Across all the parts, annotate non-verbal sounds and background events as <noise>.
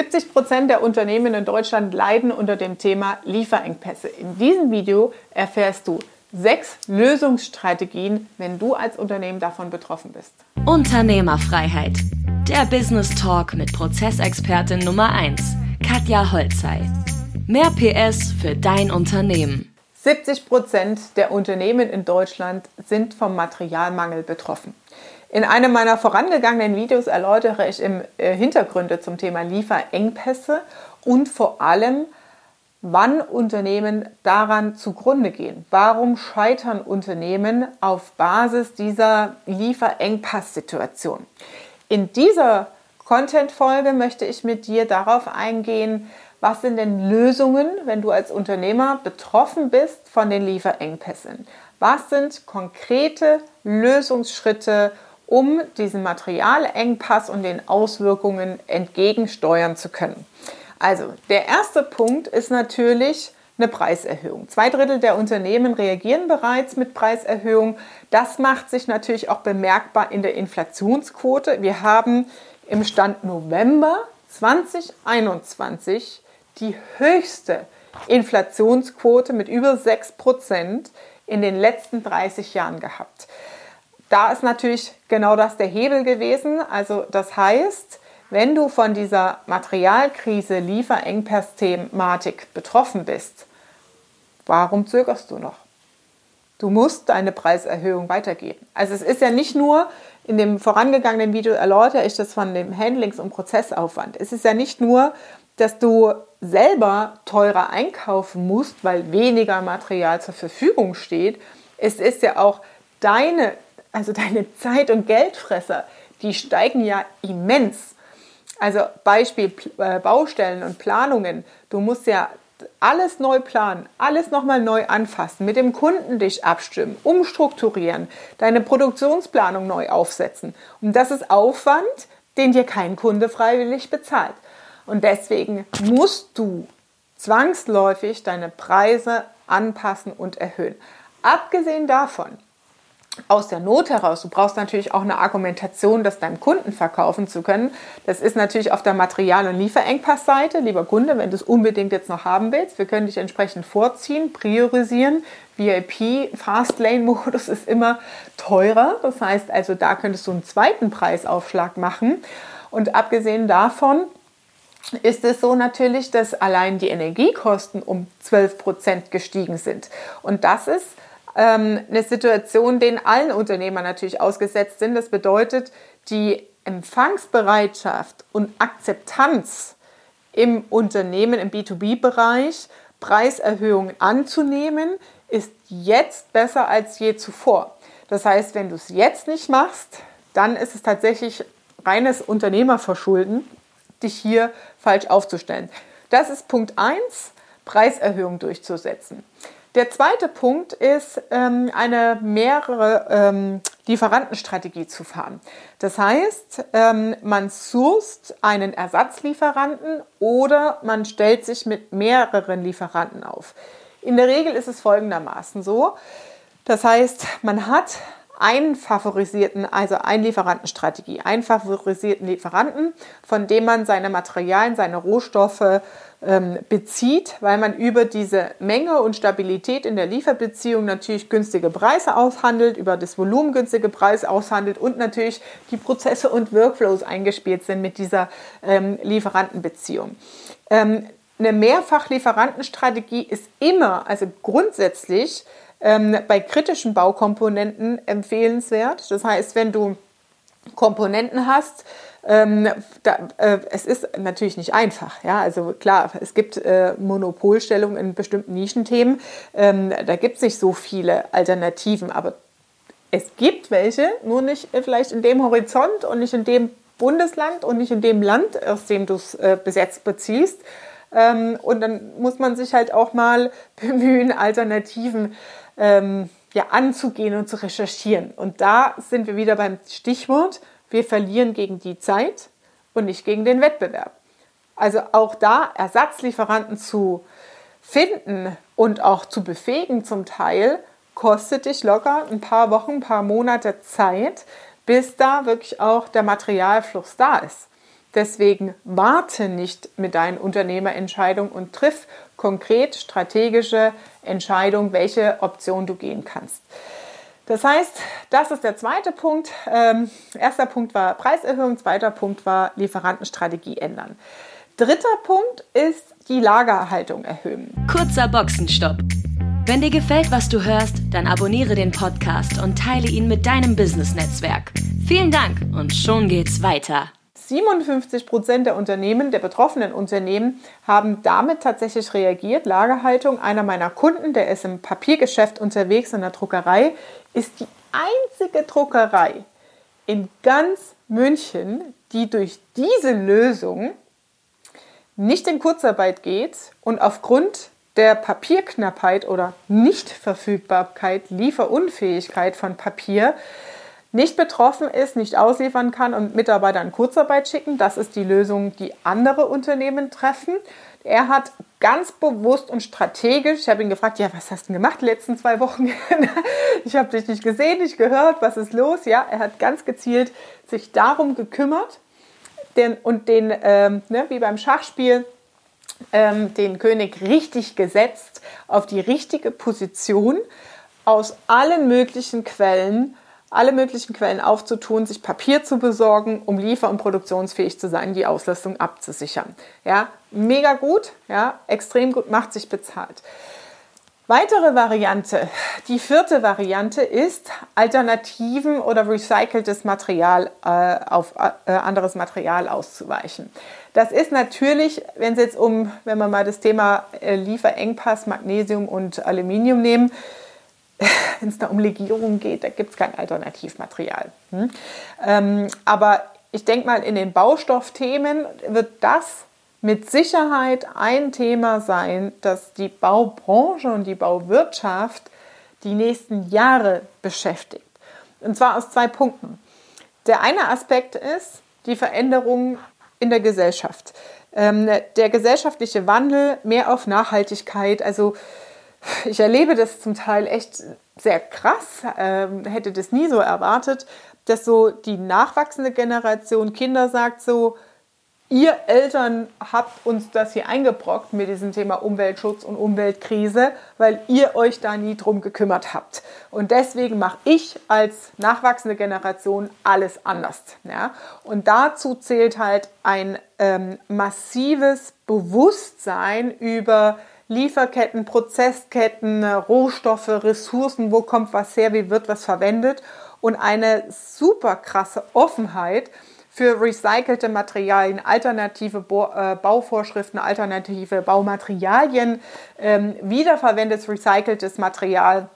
70 Prozent der Unternehmen in Deutschland leiden unter dem Thema Lieferengpässe. In diesem Video erfährst du sechs Lösungsstrategien, wenn du als Unternehmen davon betroffen bist. Unternehmerfreiheit. Der Business Talk mit Prozessexpertin Nummer 1, Katja Holzei. Mehr PS für dein Unternehmen. 70 Prozent der Unternehmen in Deutschland sind vom Materialmangel betroffen. In einem meiner vorangegangenen Videos erläutere ich im äh, Hintergründe zum Thema Lieferengpässe und vor allem, wann Unternehmen daran zugrunde gehen. Warum scheitern Unternehmen auf Basis dieser Lieferengpass-Situation? In dieser Content-Folge möchte ich mit dir darauf eingehen, was sind denn Lösungen, wenn du als Unternehmer betroffen bist von den Lieferengpässen? Was sind konkrete Lösungsschritte, um diesem Materialengpass und den Auswirkungen entgegensteuern zu können. Also der erste Punkt ist natürlich eine Preiserhöhung. Zwei Drittel der Unternehmen reagieren bereits mit Preiserhöhung. Das macht sich natürlich auch bemerkbar in der Inflationsquote. Wir haben im Stand November 2021 die höchste Inflationsquote mit über 6 Prozent in den letzten 30 Jahren gehabt. Da ist natürlich genau das der Hebel gewesen. Also das heißt, wenn du von dieser Materialkrise, Lieferengpass-Thematik betroffen bist, warum zögerst du noch? Du musst deine Preiserhöhung weitergeben. Also es ist ja nicht nur, in dem vorangegangenen Video erläutere ich das von dem Handlings- und Prozessaufwand. Es ist ja nicht nur, dass du selber teurer einkaufen musst, weil weniger Material zur Verfügung steht. Es ist ja auch deine also deine Zeit- und Geldfresser, die steigen ja immens. Also Beispiel äh, Baustellen und Planungen. Du musst ja alles neu planen, alles nochmal neu anfassen, mit dem Kunden dich abstimmen, umstrukturieren, deine Produktionsplanung neu aufsetzen. Und das ist Aufwand, den dir kein Kunde freiwillig bezahlt. Und deswegen musst du zwangsläufig deine Preise anpassen und erhöhen. Abgesehen davon, aus der Not heraus. Du brauchst natürlich auch eine Argumentation, das deinem Kunden verkaufen zu können. Das ist natürlich auf der Material- und Lieferengpassseite. Lieber Kunde, wenn du es unbedingt jetzt noch haben willst, wir können dich entsprechend vorziehen, priorisieren. VIP, Fastlane-Modus ist immer teurer. Das heißt also, da könntest du einen zweiten Preisaufschlag machen. Und abgesehen davon, ist es so natürlich, dass allein die Energiekosten um 12 Prozent gestiegen sind. Und das ist ähm, eine Situation, denen allen Unternehmer natürlich ausgesetzt sind. Das bedeutet, die Empfangsbereitschaft und Akzeptanz im Unternehmen, im B2B-Bereich, Preiserhöhungen anzunehmen, ist jetzt besser als je zuvor. Das heißt, wenn du es jetzt nicht machst, dann ist es tatsächlich reines Unternehmerverschulden, dich hier falsch aufzustellen. Das ist Punkt 1, Preiserhöhung durchzusetzen. Der zweite Punkt ist, ähm, eine mehrere ähm, Lieferantenstrategie zu fahren. Das heißt, ähm, man sucht einen Ersatzlieferanten oder man stellt sich mit mehreren Lieferanten auf. In der Regel ist es folgendermaßen so. Das heißt, man hat einen favorisierten, also eine Lieferantenstrategie, einen favorisierten Lieferanten, von dem man seine Materialien, seine Rohstoffe ähm, bezieht, weil man über diese Menge und Stabilität in der Lieferbeziehung natürlich günstige Preise aushandelt, über das Volumen günstige Preise aushandelt und natürlich die Prozesse und Workflows eingespielt sind mit dieser ähm, Lieferantenbeziehung. Ähm, eine Mehrfachlieferantenstrategie ist immer, also grundsätzlich, ähm, bei kritischen Baukomponenten empfehlenswert. Das heißt, wenn du Komponenten hast, ähm, da, äh, es ist natürlich nicht einfach. Ja? Also klar, es gibt äh, Monopolstellungen in bestimmten Nischenthemen. Ähm, da gibt es nicht so viele Alternativen, aber es gibt welche, nur nicht äh, vielleicht in dem Horizont und nicht in dem Bundesland und nicht in dem Land, aus dem du es äh, besetzt beziehst. Ähm, und dann muss man sich halt auch mal <laughs> bemühen, Alternativen ähm, ja, anzugehen und zu recherchieren. Und da sind wir wieder beim Stichwort, wir verlieren gegen die Zeit und nicht gegen den Wettbewerb. Also auch da Ersatzlieferanten zu finden und auch zu befähigen zum Teil, kostet dich locker ein paar Wochen, ein paar Monate Zeit, bis da wirklich auch der Materialfluss da ist. Deswegen warte nicht mit deinen Unternehmerentscheidungen und triff konkret strategische Entscheidungen, welche Option du gehen kannst. Das heißt, das ist der zweite Punkt. Ähm, erster Punkt war Preiserhöhung, zweiter Punkt war Lieferantenstrategie ändern. Dritter Punkt ist die Lagerhaltung erhöhen. Kurzer Boxenstopp. Wenn dir gefällt, was du hörst, dann abonniere den Podcast und teile ihn mit deinem Business-Netzwerk. Vielen Dank und schon geht's weiter. 57 Prozent der Unternehmen, der betroffenen Unternehmen, haben damit tatsächlich reagiert. Lagerhaltung, einer meiner Kunden, der ist im Papiergeschäft unterwegs in der Druckerei, ist die einzige Druckerei in ganz München, die durch diese Lösung nicht in Kurzarbeit geht und aufgrund der Papierknappheit oder Nichtverfügbarkeit, Lieferunfähigkeit von Papier nicht betroffen ist, nicht ausliefern kann und Mitarbeiter in Kurzarbeit schicken. Das ist die Lösung, die andere Unternehmen treffen. Er hat ganz bewusst und strategisch, ich habe ihn gefragt, ja, was hast du gemacht die letzten zwei Wochen? <laughs> ich habe dich nicht gesehen, nicht gehört, was ist los? Ja, er hat ganz gezielt sich darum gekümmert den, und den, ähm, ne, wie beim Schachspiel, ähm, den König richtig gesetzt, auf die richtige Position aus allen möglichen Quellen alle möglichen Quellen aufzutun, sich Papier zu besorgen, um liefer- und produktionsfähig zu sein, die Auslastung abzusichern. Ja, mega gut, ja, extrem gut, macht sich bezahlt. Weitere Variante, die vierte Variante ist, Alternativen oder recyceltes Material äh, auf äh, anderes Material auszuweichen. Das ist natürlich, wenn es jetzt um, wenn wir mal das Thema äh, Lieferengpass, Magnesium und Aluminium nehmen, <laughs> wenn es da um Legierung geht, da gibt es kein Alternativmaterial. Hm? Ähm, aber ich denke mal, in den Baustoffthemen wird das mit Sicherheit ein Thema sein, das die Baubranche und die Bauwirtschaft die nächsten Jahre beschäftigt. Und zwar aus zwei Punkten. Der eine Aspekt ist die Veränderung in der Gesellschaft. Ähm, der gesellschaftliche Wandel mehr auf Nachhaltigkeit, also ich erlebe das zum Teil echt sehr krass, ähm, hätte das nie so erwartet, dass so die nachwachsende Generation Kinder sagt so, ihr Eltern habt uns das hier eingebrockt mit diesem Thema Umweltschutz und Umweltkrise, weil ihr euch da nie drum gekümmert habt. Und deswegen mache ich als nachwachsende Generation alles anders. Ja? Und dazu zählt halt ein ähm, massives Bewusstsein über Lieferketten, Prozessketten, Rohstoffe, Ressourcen, wo kommt was her, wie wird was verwendet. Und eine super krasse Offenheit für recycelte Materialien, alternative äh, Bauvorschriften, alternative Baumaterialien, ähm, wiederverwendetes recyceltes Material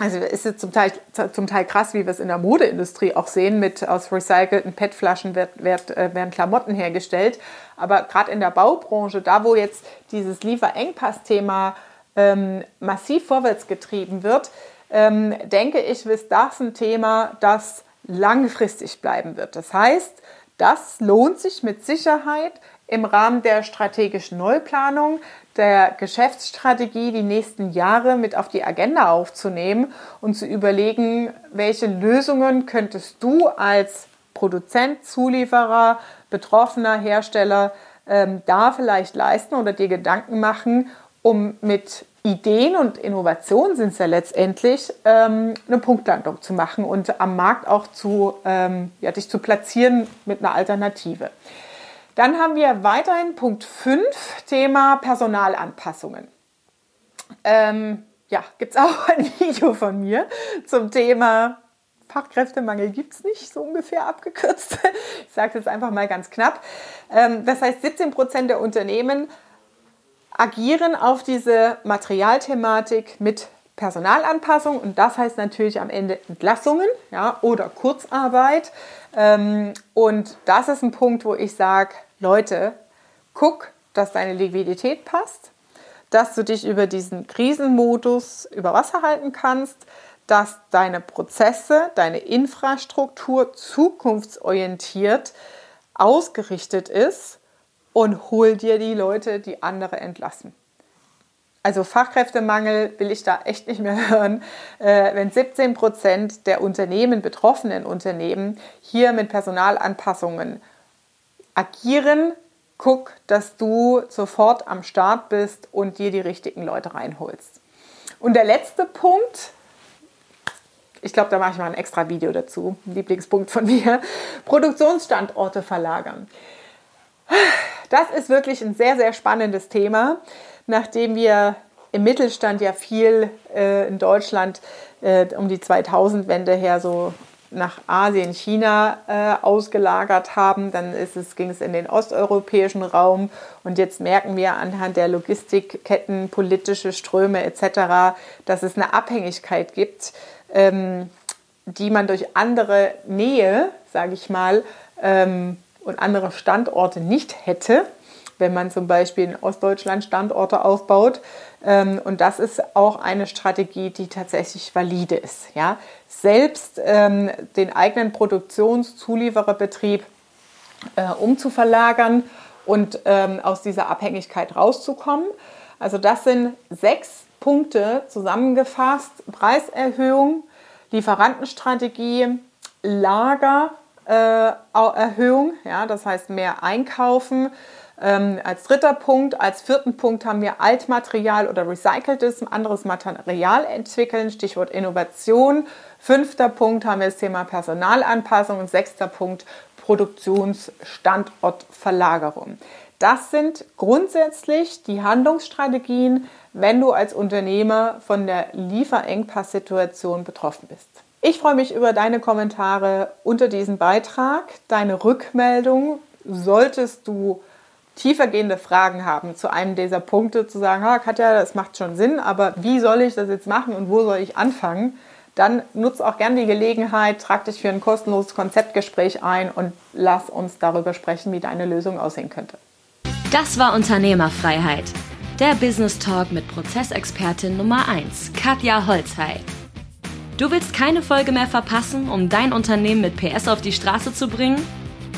also ist es zum Teil, zum Teil krass, wie wir es in der Modeindustrie auch sehen. Mit aus recycelten PET-Flaschen wird, wird, äh, werden Klamotten hergestellt. Aber gerade in der Baubranche, da wo jetzt dieses Lieferengpass-Thema ähm, massiv vorwärts getrieben wird, ähm, denke ich, ist das ein Thema, das langfristig bleiben wird. Das heißt, das lohnt sich mit Sicherheit im Rahmen der strategischen Neuplanung, der Geschäftsstrategie die nächsten Jahre mit auf die Agenda aufzunehmen und zu überlegen, welche Lösungen könntest du als Produzent, Zulieferer, betroffener Hersteller ähm, da vielleicht leisten oder dir Gedanken machen, um mit Ideen und Innovationen sind es ja letztendlich, ähm, eine Punktlandung zu machen und am Markt auch zu, ähm, ja, dich zu platzieren mit einer Alternative. Dann haben wir weiterhin Punkt 5, Thema Personalanpassungen. Ähm, ja, gibt es auch <laughs> ein Video von mir zum Thema Fachkräftemangel gibt es nicht, so ungefähr abgekürzt. <laughs> Ich sage es jetzt einfach mal ganz knapp. Ähm, das heißt, 17 Prozent der Unternehmen agieren auf diese Materialthematik mit Personalanpassung und das heißt natürlich am Ende Entlassungen ja, oder Kurzarbeit. Ähm, und das ist ein Punkt, wo ich sage, Leute, guck, dass deine Liquidität passt, dass du dich über diesen Krisenmodus über Wasser halten kannst, dass deine Prozesse, deine Infrastruktur zukunftsorientiert ausgerichtet ist und hol dir die Leute, die andere entlassen. Also Fachkräftemangel will ich da echt nicht mehr <laughs> hören. Äh, wenn 17 Prozent der Unternehmen, betroffenen Unternehmen, hier mit Personalanpassungen agieren. Guck, dass du sofort am Start bist und dir die richtigen Leute reinholst. Und der letzte Punkt, ich glaube, da mache ich mal ein extra Video dazu, Lieblingspunkt von mir, <laughs> Produktionsstandorte verlagern. Das ist wirklich ein sehr, sehr spannendes Thema, nachdem wir im Mittelstand ja viel äh, in Deutschland äh, um die 2000-Wende her so nach Asien, China äh, ausgelagert haben. Dann ist es, ging es in den osteuropäischen Raum und jetzt merken wir anhand der Logistikketten, politische Ströme etc., dass es eine Abhängigkeit gibt, ähm, die man durch andere Nähe, sage ich mal, ähm, und andere Standorte nicht hätte, wenn man zum Beispiel in Ostdeutschland Standorte aufbaut. Ähm, und das ist auch eine Strategie, die tatsächlich valide ist. Ja? Selbst ähm, den eigenen Produktionszuliefererbetrieb äh, umzuverlagern und ähm, aus dieser Abhängigkeit rauszukommen. Also das sind sechs Punkte zusammengefasst. Preiserhöhung, Lieferantenstrategie, Lagererhöhung, äh, ja, das heißt mehr einkaufen. Ähm, als dritter Punkt, als vierten Punkt haben wir Altmaterial oder recyceltes, anderes Material entwickeln, Stichwort Innovation. Fünfter Punkt haben wir das Thema Personalanpassung und sechster Punkt Produktionsstandortverlagerung. Das sind grundsätzlich die Handlungsstrategien, wenn du als Unternehmer von der Lieferengpass-Situation betroffen bist. Ich freue mich über deine Kommentare unter diesem Beitrag, deine Rückmeldung. Solltest du tiefergehende Fragen haben zu einem dieser Punkte, zu sagen, ah, Katja, das macht schon Sinn, aber wie soll ich das jetzt machen und wo soll ich anfangen? Dann nutze auch gerne die Gelegenheit, trag dich für ein kostenloses Konzeptgespräch ein und lass uns darüber sprechen, wie deine Lösung aussehen könnte. Das war Unternehmerfreiheit. Der Business Talk mit Prozessexpertin Nummer 1, Katja Holzhey. Du willst keine Folge mehr verpassen, um dein Unternehmen mit PS auf die Straße zu bringen?